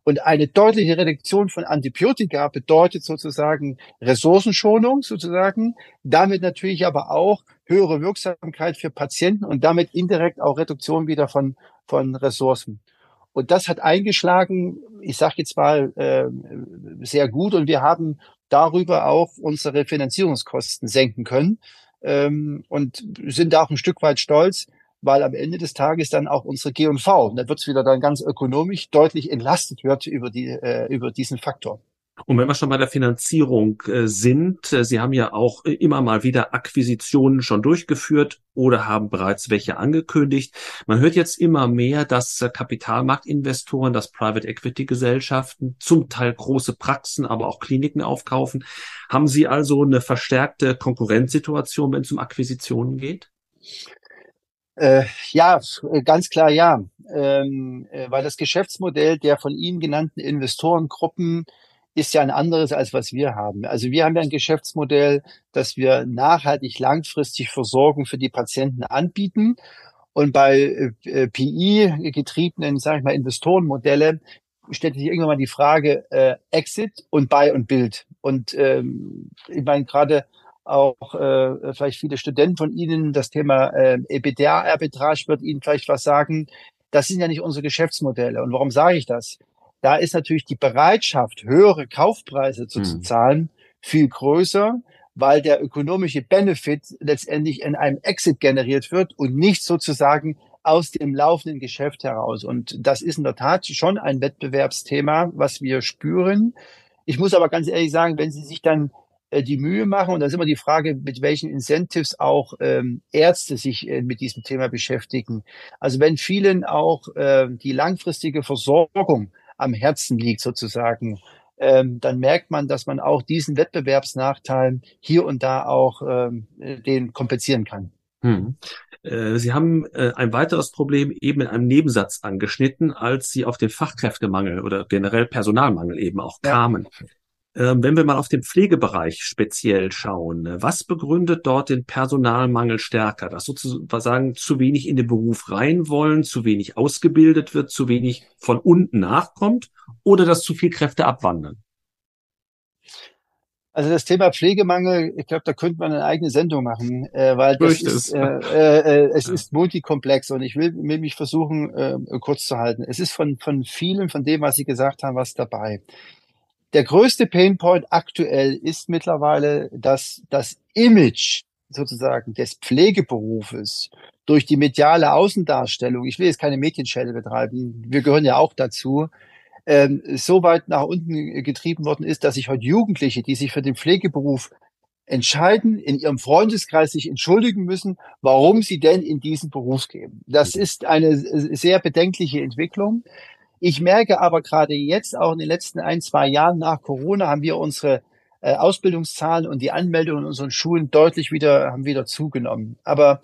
Und eine deutliche Reduktion von Antibiotika bedeutet sozusagen Ressourcenschonung sozusagen, damit natürlich aber auch höhere Wirksamkeit für Patienten und damit indirekt auch Reduktion wieder von, von Ressourcen. Und das hat eingeschlagen, ich sage jetzt mal, äh, sehr gut. Und wir haben darüber auch unsere Finanzierungskosten senken können ähm, und sind da auch ein Stück weit stolz, weil am Ende des Tages dann auch unsere G&V, und da wird es wieder dann ganz ökonomisch, deutlich entlastet wird über, die, äh, über diesen Faktor. Und wenn wir schon bei der Finanzierung äh, sind, äh, Sie haben ja auch äh, immer mal wieder Akquisitionen schon durchgeführt oder haben bereits welche angekündigt. Man hört jetzt immer mehr, dass Kapitalmarktinvestoren, dass Private Equity Gesellschaften, zum Teil große Praxen, aber auch Kliniken aufkaufen. Haben Sie also eine verstärkte Konkurrenzsituation, wenn es um Akquisitionen geht? Äh, ja, ganz klar ja, ähm, weil das Geschäftsmodell der von Ihnen genannten Investorengruppen ist ja ein anderes, als was wir haben. Also wir haben ja ein Geschäftsmodell, das wir nachhaltig langfristig Versorgung für die Patienten anbieten. Und bei äh, PI getriebenen, sage ich mal, Investorenmodelle stellt sich irgendwann mal die Frage äh, Exit und Buy und Build. Und ähm, ich meine gerade auch äh, vielleicht viele Studenten von Ihnen, das Thema äh, EBITDA-Arbitrage wird Ihnen vielleicht was sagen. Das sind ja nicht unsere Geschäftsmodelle. Und warum sage ich das? da ist natürlich die Bereitschaft, höhere Kaufpreise zu, hm. zahlen, viel größer, weil der ökonomische Benefit letztendlich in einem Exit generiert wird und nicht sozusagen aus dem laufenden Geschäft heraus. Und das ist in der Tat schon ein Wettbewerbsthema, was wir spüren. Ich muss aber ganz ehrlich sagen, wenn Sie sich dann die Mühe machen, und da ist immer die Frage, mit welchen Incentives auch ähm, Ärzte sich äh, mit diesem Thema beschäftigen. Also wenn vielen auch äh, die langfristige Versorgung am Herzen liegt sozusagen, ähm, dann merkt man, dass man auch diesen Wettbewerbsnachteil hier und da auch ähm, den kompensieren kann. Hm. Äh, Sie haben äh, ein weiteres Problem eben in einem Nebensatz angeschnitten, als Sie auf den Fachkräftemangel oder generell Personalmangel eben auch kamen. Ja. Ähm, wenn wir mal auf den Pflegebereich speziell schauen, ne, was begründet dort den Personalmangel stärker? Dass sozusagen zu wenig in den Beruf rein wollen, zu wenig ausgebildet wird, zu wenig von unten nachkommt oder dass zu viel Kräfte abwandern? Also das Thema Pflegemangel, ich glaube, da könnte man eine eigene Sendung machen, äh, weil das ist, äh, äh, äh, es ja. ist multikomplex und ich will, will mich versuchen, äh, kurz zu halten. Es ist von, von vielen, von dem, was Sie gesagt haben, was dabei. Der größte Painpoint aktuell ist mittlerweile, dass das Image sozusagen des Pflegeberufes durch die mediale Außendarstellung, ich will jetzt keine Medienschelle betreiben, wir gehören ja auch dazu, ähm, so weit nach unten getrieben worden ist, dass sich heute Jugendliche, die sich für den Pflegeberuf entscheiden, in ihrem Freundeskreis sich entschuldigen müssen, warum sie denn in diesen Beruf gehen. Das ist eine sehr bedenkliche Entwicklung. Ich merke aber gerade jetzt, auch in den letzten ein, zwei Jahren nach Corona, haben wir unsere äh, Ausbildungszahlen und die Anmeldungen in unseren Schulen deutlich wieder, haben wieder zugenommen. Aber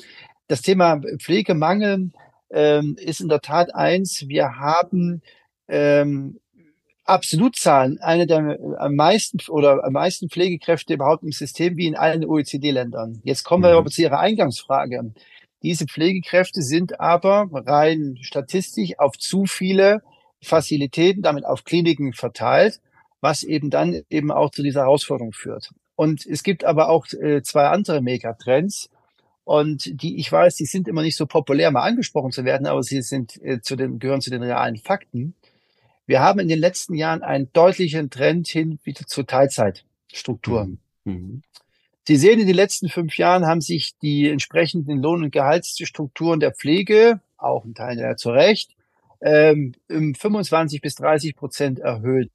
das Thema Pflegemangel ähm, ist in der Tat eins. Wir haben ähm, Absolutzahlen, eine der am meisten oder am meisten Pflegekräfte überhaupt im System wie in allen OECD-Ländern. Jetzt kommen wir mhm. aber zu Ihrer Eingangsfrage. Diese Pflegekräfte sind aber rein statistisch auf zu viele Facilitäten, damit auf Kliniken verteilt, was eben dann eben auch zu dieser Herausforderung führt. Und es gibt aber auch äh, zwei andere Megatrends. Und die, ich weiß, die sind immer nicht so populär, mal angesprochen zu werden, aber sie sind äh, zu den, gehören zu den realen Fakten. Wir haben in den letzten Jahren einen deutlichen Trend hin wieder zu Teilzeitstrukturen. Mhm. mhm. Sie sehen, in den letzten fünf Jahren haben sich die entsprechenden Lohn- und Gehaltsstrukturen der Pflege, auch ein Teil ja zu Recht, ähm, um 25 bis 30 Prozent erhöht.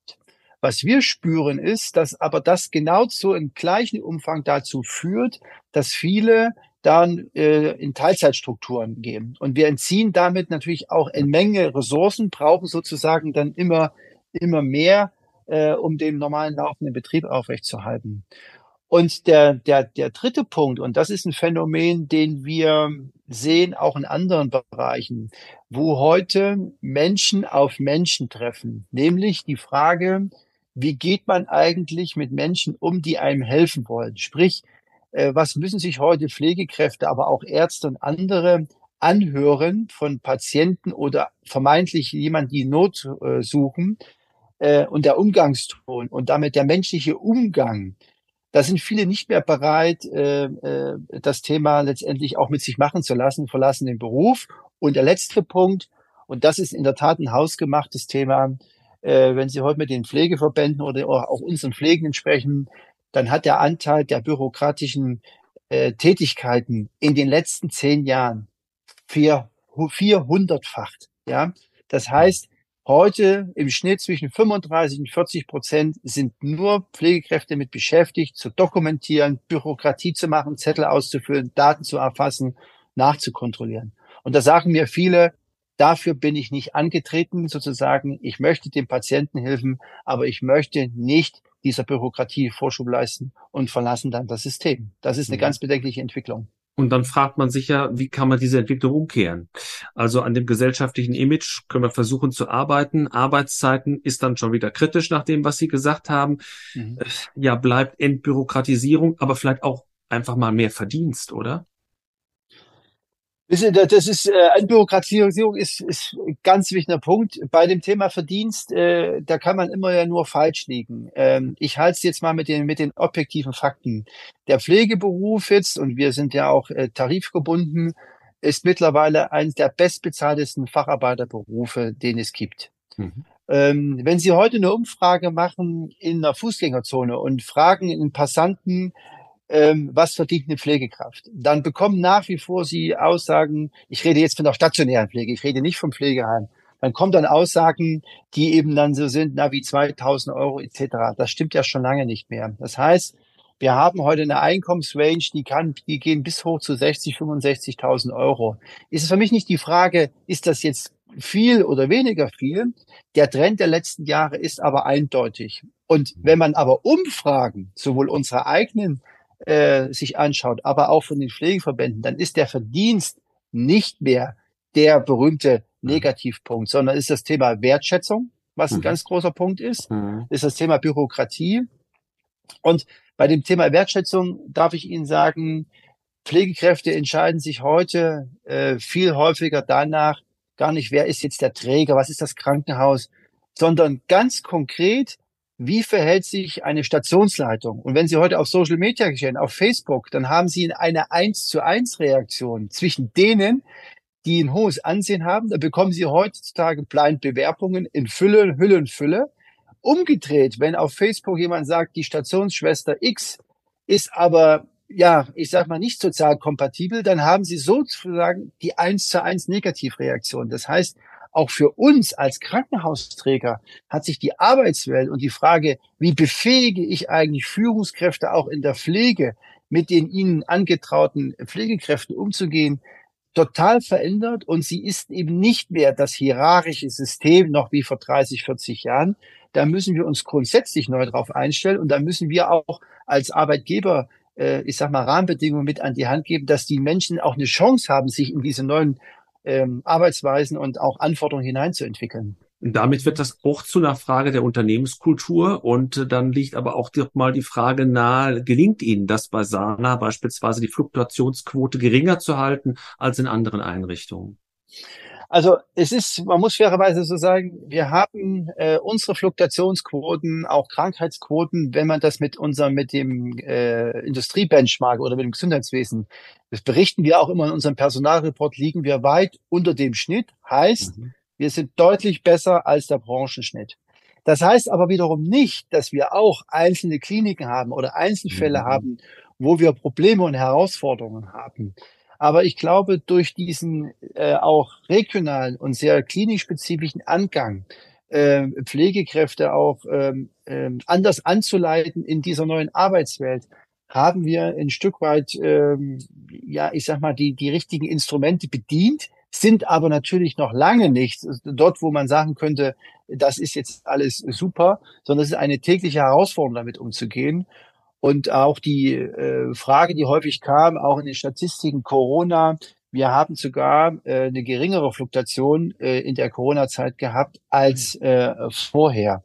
Was wir spüren ist, dass aber das genau so im gleichen Umfang dazu führt, dass viele dann äh, in Teilzeitstrukturen gehen. Und wir entziehen damit natürlich auch eine Menge Ressourcen, brauchen sozusagen dann immer, immer mehr, äh, um den normalen laufenden Betrieb aufrechtzuerhalten. Und der, der, der dritte Punkt, und das ist ein Phänomen, den wir sehen auch in anderen Bereichen, wo heute Menschen auf Menschen treffen, nämlich die Frage, wie geht man eigentlich mit Menschen um, die einem helfen wollen? Sprich, äh, was müssen sich heute Pflegekräfte, aber auch Ärzte und andere anhören von Patienten oder vermeintlich jemand, die Not äh, suchen äh, und der Umgangston und damit der menschliche Umgang da sind viele nicht mehr bereit, äh, äh, das Thema letztendlich auch mit sich machen zu lassen, verlassen den Beruf. Und der letzte Punkt, und das ist in der Tat ein hausgemachtes Thema, äh, wenn Sie heute mit den Pflegeverbänden oder auch unseren Pflegenden sprechen, dann hat der Anteil der bürokratischen äh, Tätigkeiten in den letzten zehn Jahren vier, vierhundertfacht. Ja, das heißt, Heute im Schnitt zwischen 35 und 40 Prozent sind nur Pflegekräfte mit beschäftigt, zu dokumentieren, Bürokratie zu machen, Zettel auszufüllen, Daten zu erfassen, nachzukontrollieren. Und da sagen mir viele, dafür bin ich nicht angetreten, sozusagen, ich möchte dem Patienten helfen, aber ich möchte nicht dieser Bürokratie Vorschub leisten und verlassen dann das System. Das ist eine. Mhm. ganz bedenkliche Entwicklung. Und dann fragt man sich ja, wie kann man diese Entwicklung umkehren? Also an dem gesellschaftlichen Image können wir versuchen zu arbeiten. Arbeitszeiten ist dann schon wieder kritisch nach dem, was Sie gesagt haben. Mhm. Ja, bleibt Entbürokratisierung, aber vielleicht auch einfach mal mehr Verdienst, oder? Das ist äh, Entbürokratisierung ist, ist ein ganz wichtiger Punkt. Bei dem Thema Verdienst, äh, da kann man immer ja nur falsch liegen. Ähm, ich halte es jetzt mal mit den, mit den objektiven Fakten. Der Pflegeberuf jetzt, und wir sind ja auch äh, tarifgebunden, ist mittlerweile eines der bestbezahltesten Facharbeiterberufe, den es gibt. Mhm. Ähm, wenn Sie heute eine Umfrage machen in einer Fußgängerzone und fragen den Passanten, ähm, was verdient eine Pflegekraft? Dann bekommen nach wie vor sie Aussagen, ich rede jetzt von der stationären Pflege, ich rede nicht vom Pflegeheim. Dann kommen dann Aussagen, die eben dann so sind, na wie 2000 Euro etc. Das stimmt ja schon lange nicht mehr. Das heißt, wir haben heute eine Einkommensrange, die kann, die gehen bis hoch zu 60, 65.000 Euro. Ist es für mich nicht die Frage, ist das jetzt viel oder weniger viel? Der Trend der letzten Jahre ist aber eindeutig. Und wenn man aber Umfragen, sowohl unsere eigenen äh, sich anschaut, aber auch von den Pflegeverbänden, dann ist der Verdienst nicht mehr der berühmte mhm. Negativpunkt, sondern ist das Thema Wertschätzung, was ein mhm. ganz großer Punkt ist, mhm. ist das Thema Bürokratie. Und bei dem Thema Wertschätzung darf ich Ihnen sagen, Pflegekräfte entscheiden sich heute äh, viel häufiger danach, gar nicht, wer ist jetzt der Träger, was ist das Krankenhaus, sondern ganz konkret, wie verhält sich eine Stationsleitung? Und wenn Sie heute auf Social Media gehen, auf Facebook, dann haben Sie eine 1 zu 1 Reaktion zwischen denen, die ein hohes Ansehen haben. Da bekommen Sie heutzutage blind Bewerbungen in Fülle, Hülle und Fülle. Umgedreht, wenn auf Facebook jemand sagt, die Stationsschwester X ist aber, ja, ich sag mal nicht sozial kompatibel, dann haben Sie sozusagen die 1 zu 1 Negativreaktion. Das heißt, auch für uns als Krankenhausträger hat sich die Arbeitswelt und die Frage, wie befähige ich eigentlich Führungskräfte auch in der Pflege, mit den ihnen angetrauten Pflegekräften umzugehen, total verändert und sie ist eben nicht mehr das hierarchische System noch wie vor 30, 40 Jahren. Da müssen wir uns grundsätzlich neu drauf einstellen und da müssen wir auch als Arbeitgeber äh, ich sag mal, Rahmenbedingungen mit an die Hand geben, dass die Menschen auch eine Chance haben, sich in diese neuen ähm, Arbeitsweisen und auch Anforderungen hineinzuentwickeln. Damit wird das auch zu einer Frage der Unternehmenskultur und äh, dann liegt aber auch mal die Frage nahe, gelingt Ihnen das bei Sana beispielsweise die Fluktuationsquote geringer zu halten als in anderen Einrichtungen? Also es ist, man muss fairerweise so sagen, wir haben äh, unsere Fluktuationsquoten, auch Krankheitsquoten, wenn man das mit unserem, mit dem äh, Industriebenchmark oder mit dem Gesundheitswesen, das berichten wir auch immer in unserem Personalreport, liegen wir weit unter dem Schnitt. Heißt, mhm. wir sind deutlich besser als der Branchenschnitt. Das heißt aber wiederum nicht, dass wir auch einzelne Kliniken haben oder Einzelfälle mhm. haben, wo wir Probleme und Herausforderungen haben. Aber ich glaube, durch diesen äh, auch regionalen und sehr klinisch spezifischen Angang, äh, Pflegekräfte auch ähm, äh, anders anzuleiten in dieser neuen Arbeitswelt, haben wir ein Stück weit, ähm, ja, ich sag mal, die, die richtigen Instrumente bedient, sind aber natürlich noch lange nicht dort, wo man sagen könnte, das ist jetzt alles super, sondern es ist eine tägliche Herausforderung, damit umzugehen. Und auch die äh, Frage, die häufig kam, auch in den Statistiken Corona, wir haben sogar äh, eine geringere Fluktuation äh, in der Corona-Zeit gehabt als äh, vorher.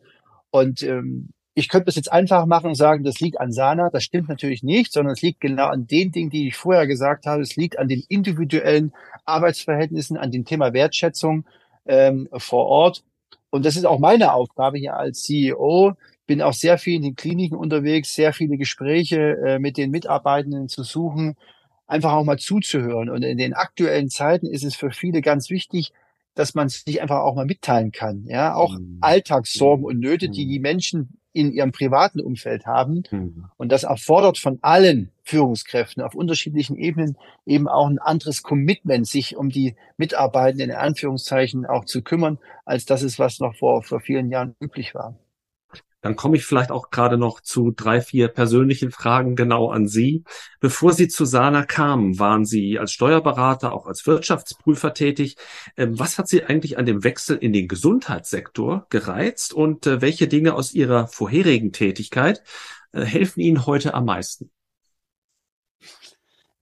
Und ähm, ich könnte das jetzt einfach machen und sagen, das liegt an Sana. Das stimmt natürlich nicht, sondern es liegt genau an den Dingen, die ich vorher gesagt habe. Es liegt an den individuellen Arbeitsverhältnissen, an dem Thema Wertschätzung ähm, vor Ort. Und das ist auch meine Aufgabe hier als CEO, bin auch sehr viel in den Kliniken unterwegs, sehr viele Gespräche äh, mit den Mitarbeitenden zu suchen, einfach auch mal zuzuhören. Und in den aktuellen Zeiten ist es für viele ganz wichtig, dass man sich einfach auch mal mitteilen kann. Ja, auch mhm. Alltagssorgen und Nöte, die mhm. die Menschen in ihrem privaten Umfeld haben. Mhm. Und das erfordert von allen Führungskräften auf unterschiedlichen Ebenen eben auch ein anderes Commitment, sich um die Mitarbeitenden in Anführungszeichen auch zu kümmern, als das ist, was noch vor, vor vielen Jahren üblich war. Dann komme ich vielleicht auch gerade noch zu drei, vier persönlichen Fragen genau an Sie. Bevor Sie zu Sana kamen, waren Sie als Steuerberater, auch als Wirtschaftsprüfer tätig. Ähm, was hat Sie eigentlich an dem Wechsel in den Gesundheitssektor gereizt und äh, welche Dinge aus Ihrer vorherigen Tätigkeit äh, helfen Ihnen heute am meisten?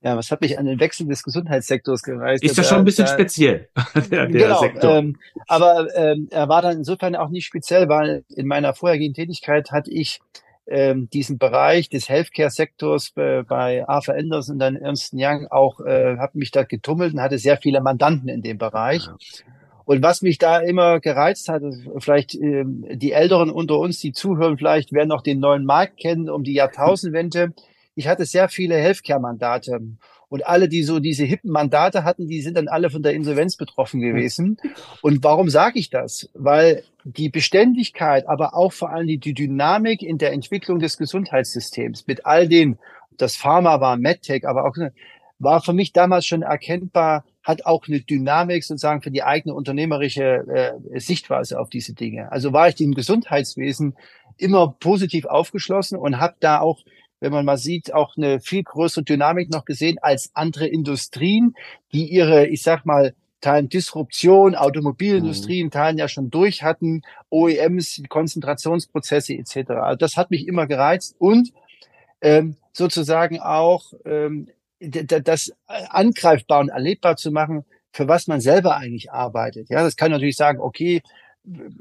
Ja, was hat mich an den Wechsel des Gesundheitssektors gereizt? Ist ja schon ein bisschen da, speziell, *laughs* der, der genau, Sektor. Ähm, aber ähm, er war dann insofern auch nicht speziell, weil in meiner vorherigen Tätigkeit hatte ich ähm, diesen Bereich des Healthcare-Sektors bei, bei Arthur Anderson und dann Ernst Young auch, äh, habe mich da getummelt und hatte sehr viele Mandanten in dem Bereich. Ja. Und was mich da immer gereizt hat, vielleicht ähm, die Älteren unter uns, die zuhören, vielleicht werden noch den neuen Markt kennen um die Jahrtausendwende ich hatte sehr viele Healthcare-Mandate. Und alle, die so diese hippen Mandate hatten, die sind dann alle von der Insolvenz betroffen gewesen. Und warum sage ich das? Weil die Beständigkeit, aber auch vor allem die, Dynamik in der Entwicklung des Gesundheitssystems mit all dem, das Pharma war, MedTech, aber auch war für mich damals schon erkennbar, hat auch eine Dynamik sozusagen für die eigene unternehmerische äh, Sichtweise auf diese Dinge. Also war ich dem Gesundheitswesen immer positiv aufgeschlossen und habe da auch wenn man mal sieht, auch eine viel größere Dynamik noch gesehen als andere Industrien, die ihre, ich sag mal, Teilen Disruption, Automobilindustrien mhm. Teilen ja schon durch hatten, OEMs, Konzentrationsprozesse etc. Also das hat mich immer gereizt und ähm, sozusagen auch ähm, das angreifbar und erlebbar zu machen, für was man selber eigentlich arbeitet. Ja, das kann natürlich sagen, okay,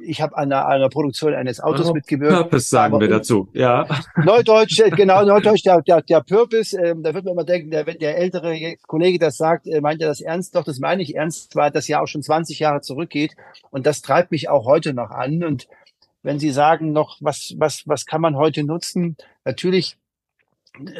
ich habe an einer, einer Produktion eines Autos oh, mitgewirkt. Purpose sagen wir dazu, ja. Neudeutsch, äh, genau, *laughs* Neudeutsch, der, der, der Purpose, äh, da wird man immer denken, der, wenn der ältere Kollege das sagt, äh, meint er das ernst? Doch, das meine ich ernst, weil das ja auch schon 20 Jahre zurückgeht und das treibt mich auch heute noch an und wenn Sie sagen noch, was, was, was kann man heute nutzen? Natürlich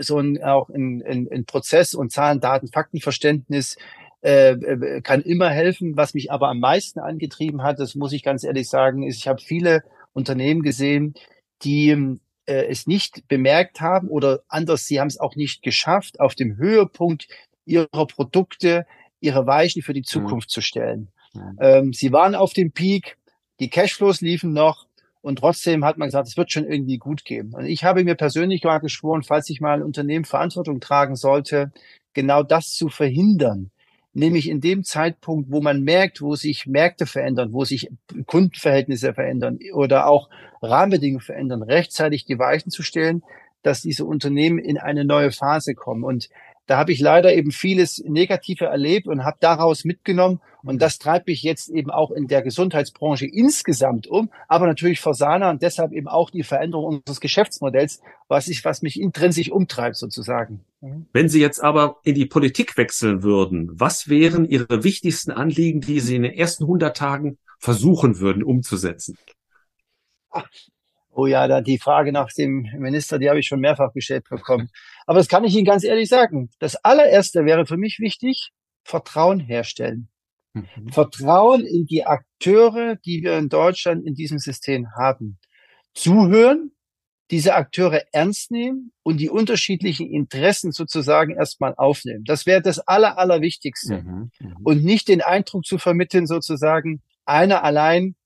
so ein, auch ein, ein, ein Prozess und Zahlen, Daten, Faktenverständnis, äh, äh, kann immer helfen. Was mich aber am meisten angetrieben hat, das muss ich ganz ehrlich sagen, ist, ich habe viele Unternehmen gesehen, die äh, es nicht bemerkt haben oder anders, sie haben es auch nicht geschafft, auf dem Höhepunkt ihrer Produkte ihre Weichen für die mhm. Zukunft mhm. zu stellen. Mhm. Ähm, sie waren auf dem Peak, die Cashflows liefen noch, und trotzdem hat man gesagt, es wird schon irgendwie gut gehen. Und ich habe mir persönlich mal geschworen, falls ich mal ein Unternehmen Verantwortung tragen sollte, genau das zu verhindern nämlich in dem Zeitpunkt, wo man merkt, wo sich Märkte verändern, wo sich Kundenverhältnisse verändern oder auch Rahmenbedingungen verändern, rechtzeitig die Weichen zu stellen, dass diese Unternehmen in eine neue Phase kommen. Und da habe ich leider eben vieles Negative erlebt und habe daraus mitgenommen. Und das treibt mich jetzt eben auch in der Gesundheitsbranche insgesamt um, aber natürlich für Sana und deshalb eben auch die Veränderung unseres Geschäftsmodells, was ich, was mich intrinsisch umtreibt sozusagen. Mhm. Wenn Sie jetzt aber in die Politik wechseln würden, was wären Ihre wichtigsten Anliegen, die Sie in den ersten 100 Tagen versuchen würden umzusetzen? Oh ja, da die Frage nach dem Minister, die habe ich schon mehrfach gestellt bekommen. Aber das kann ich Ihnen ganz ehrlich sagen. Das allererste wäre für mich wichtig, Vertrauen herstellen. Mhm. Vertrauen in die Akteure, die wir in Deutschland in diesem System haben. Zuhören, diese Akteure ernst nehmen und die unterschiedlichen Interessen sozusagen erstmal aufnehmen. Das wäre das Aller, Allerwichtigste. Mhm, mh. Und nicht den Eindruck zu vermitteln, sozusagen, einer allein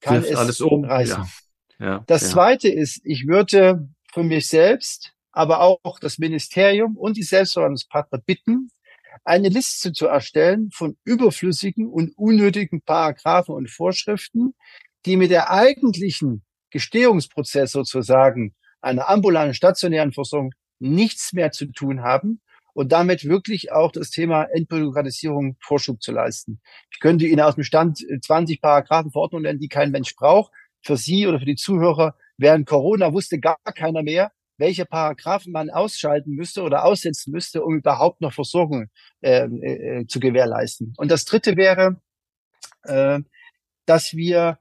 kann Wirft es alles um. reißen. Ja. Ja, das ja. Zweite ist, ich würde für mich selbst, aber auch das Ministerium und die Selbstverwaltungspartner bitten, eine Liste zu erstellen von überflüssigen und unnötigen Paragraphen und Vorschriften, die mit der eigentlichen Gestehungsprozess sozusagen einer ambulanten stationären Versorgung nichts mehr zu tun haben und damit wirklich auch das Thema Entbürokratisierung Vorschub zu leisten. Ich könnte Ihnen aus dem Stand 20 Paragraphen Verordnungen nennen, die kein Mensch braucht für Sie oder für die Zuhörer, während Corona wusste gar keiner mehr, welche Paragraphen man ausschalten müsste oder aussetzen müsste, um überhaupt noch Versorgung äh, äh, zu gewährleisten. Und das Dritte wäre, äh, dass wir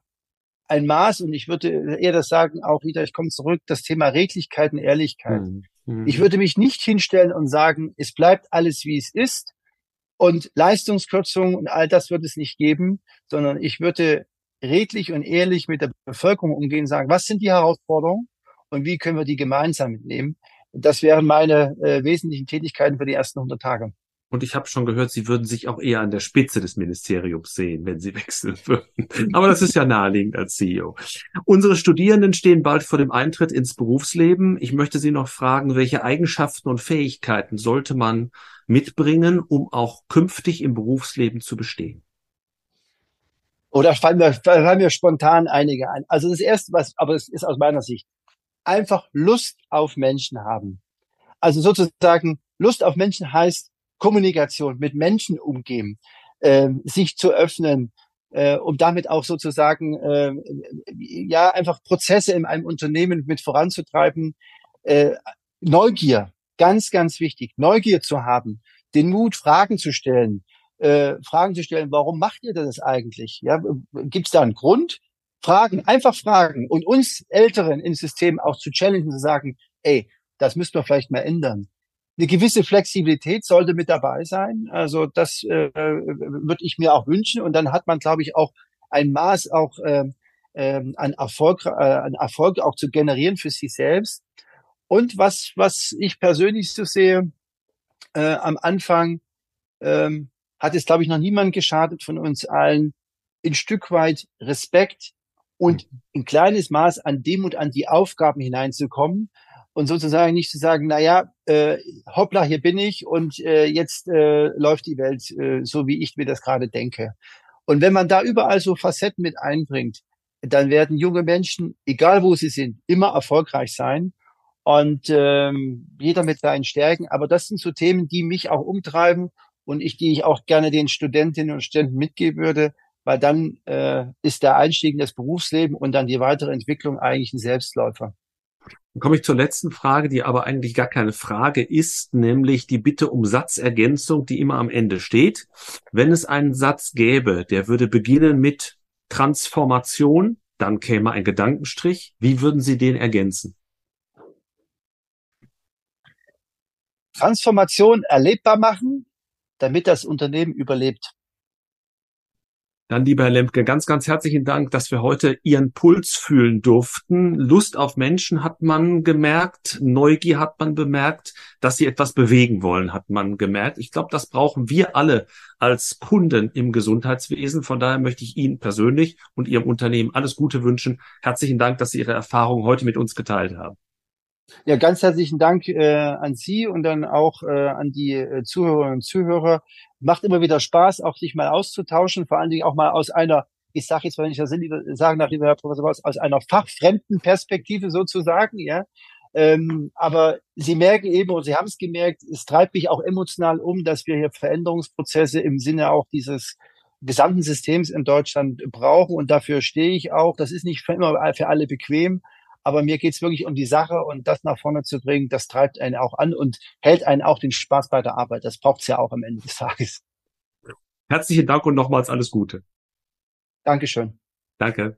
ein Maß, und ich würde eher das sagen, auch wieder, ich komme zurück, das Thema Redlichkeit und Ehrlichkeit. Mhm. mhm. Ich würde mich nicht hinstellen und sagen, es bleibt alles, wie es ist und Leistungskürzungen und all das wird es nicht geben, sondern ich würde redlich und ehrlich mit der Bevölkerung umgehen, sagen, was sind die Herausforderungen und wie können wir die gemeinsam mitnehmen. Das wären meine äh, wesentlichen Tätigkeiten für die ersten 100 Tage. Und ich habe schon gehört, Sie würden sich auch eher an der Spitze des Ministeriums sehen, wenn Sie *laughs* wechseln würden. Aber das ist ja naheliegend als CEO. Unsere Studierenden stehen bald vor dem Eintritt ins Berufsleben. Ich möchte Sie noch fragen, welche Eigenschaften und Fähigkeiten sollte man mitbringen, um auch künftig im Berufsleben zu bestehen? Oder fallen mir, fallen mir spontan einige ein. Also das erste, was, aber es ist aus meiner Sicht, einfach Lust auf Menschen haben. Also sozusagen Lust auf Menschen heißt Kommunikation, mit Menschen umgehen, äh, sich zu öffnen, äh, um damit auch sozusagen äh, ja einfach Prozesse in einem Unternehmen mit voranzutreiben. Äh, Neugier, ganz, ganz wichtig, Neugier zu haben, den Mut, Fragen zu stellen, äh, Fragen zu stellen, warum macht ihr das eigentlich? Ja, Gibt es da einen Grund? Fragen, einfach fragen und uns Älteren im System auch zu challengen, zu sagen, ey, das müssen wir vielleicht mal ändern. Eine gewisse Flexibilität sollte mit dabei sein. Also das äh, würde ich mir auch wünschen. Und dann hat man, glaube ich, auch ein Maß auch äh, äh, an Erfolg, äh, an Erfolg auch zu generieren für sich selbst. Und was, was ich persönlich so sehe, äh, am Anfang ähm, hat es, glaube ich, noch niemand geschadet von uns allen, ein Stück weit Respekt und ein kleines Maß an Demut an die Aufgaben hineinzukommen und sozusagen nicht zu sagen, na ja, äh, hoppla, hier bin ich und äh, jetzt äh, läuft die Welt äh, so, wie ich mir das gerade denke. Und wenn man da überall so Facetten mit einbringt, dann werden junge Menschen, egal wo sie sind, immer erfolgreich sein und ähm, jeder mit seinen Stärken. Aber das sind so Themen, die mich auch umtreiben und ich, die ich auch gerne den Studentinnen und Studenten mitgeben würde, weil dann äh, ist der Einstieg in das Berufsleben und dann die weitere Entwicklung eigentlich ein Selbstläufer. Dann komme ich zur letzten Frage, die aber eigentlich gar keine Frage ist, nämlich die Bitte um Satzergänzung, die immer am Ende steht. Wenn es einen Satz gäbe, der würde beginnen mit Transformation, dann käme ein Gedankenstrich. Wie würden Sie den ergänzen? Transformation erlebbar machen, damit das Unternehmen überlebt. Dann, lieber Herr Lemke, ganz, ganz herzlichen Dank, dass wir heute Ihren Puls fühlen durften. Lust auf Menschen hat man gemerkt, Neugier hat man bemerkt, dass Sie etwas bewegen wollen, hat man gemerkt. Ich glaube, das brauchen wir alle als Kunden im Gesundheitswesen. Von daher möchte ich Ihnen persönlich und Ihrem Unternehmen alles Gute wünschen. Herzlichen Dank, dass Sie Ihre Erfahrungen heute mit uns geteilt haben. Ja, ganz herzlichen Dank äh, an Sie und dann auch äh, an die äh, Zuhörerinnen und Zuhörer. Macht immer wieder Spaß, auch sich mal auszutauschen, vor allen Dingen auch mal aus einer, ich sage jetzt, wenn ich das sagen darf, lieber Herr Professor Baus, aus einer fachfremden Perspektive sozusagen, ja. Ähm, aber Sie merken eben, und Sie haben es gemerkt, es treibt mich auch emotional um, dass wir hier Veränderungsprozesse im Sinne auch dieses gesamten Systems in Deutschland brauchen. Und dafür stehe ich auch. Das ist nicht für immer für alle bequem. Aber mir geht's wirklich um die Sache und das nach vorne zu bringen, das treibt einen auch an und hält einen auch den Spaß bei der Arbeit. Das braucht's ja auch am Ende des Tages. Herzlichen Dank und nochmals alles Gute. Dankeschön. Danke.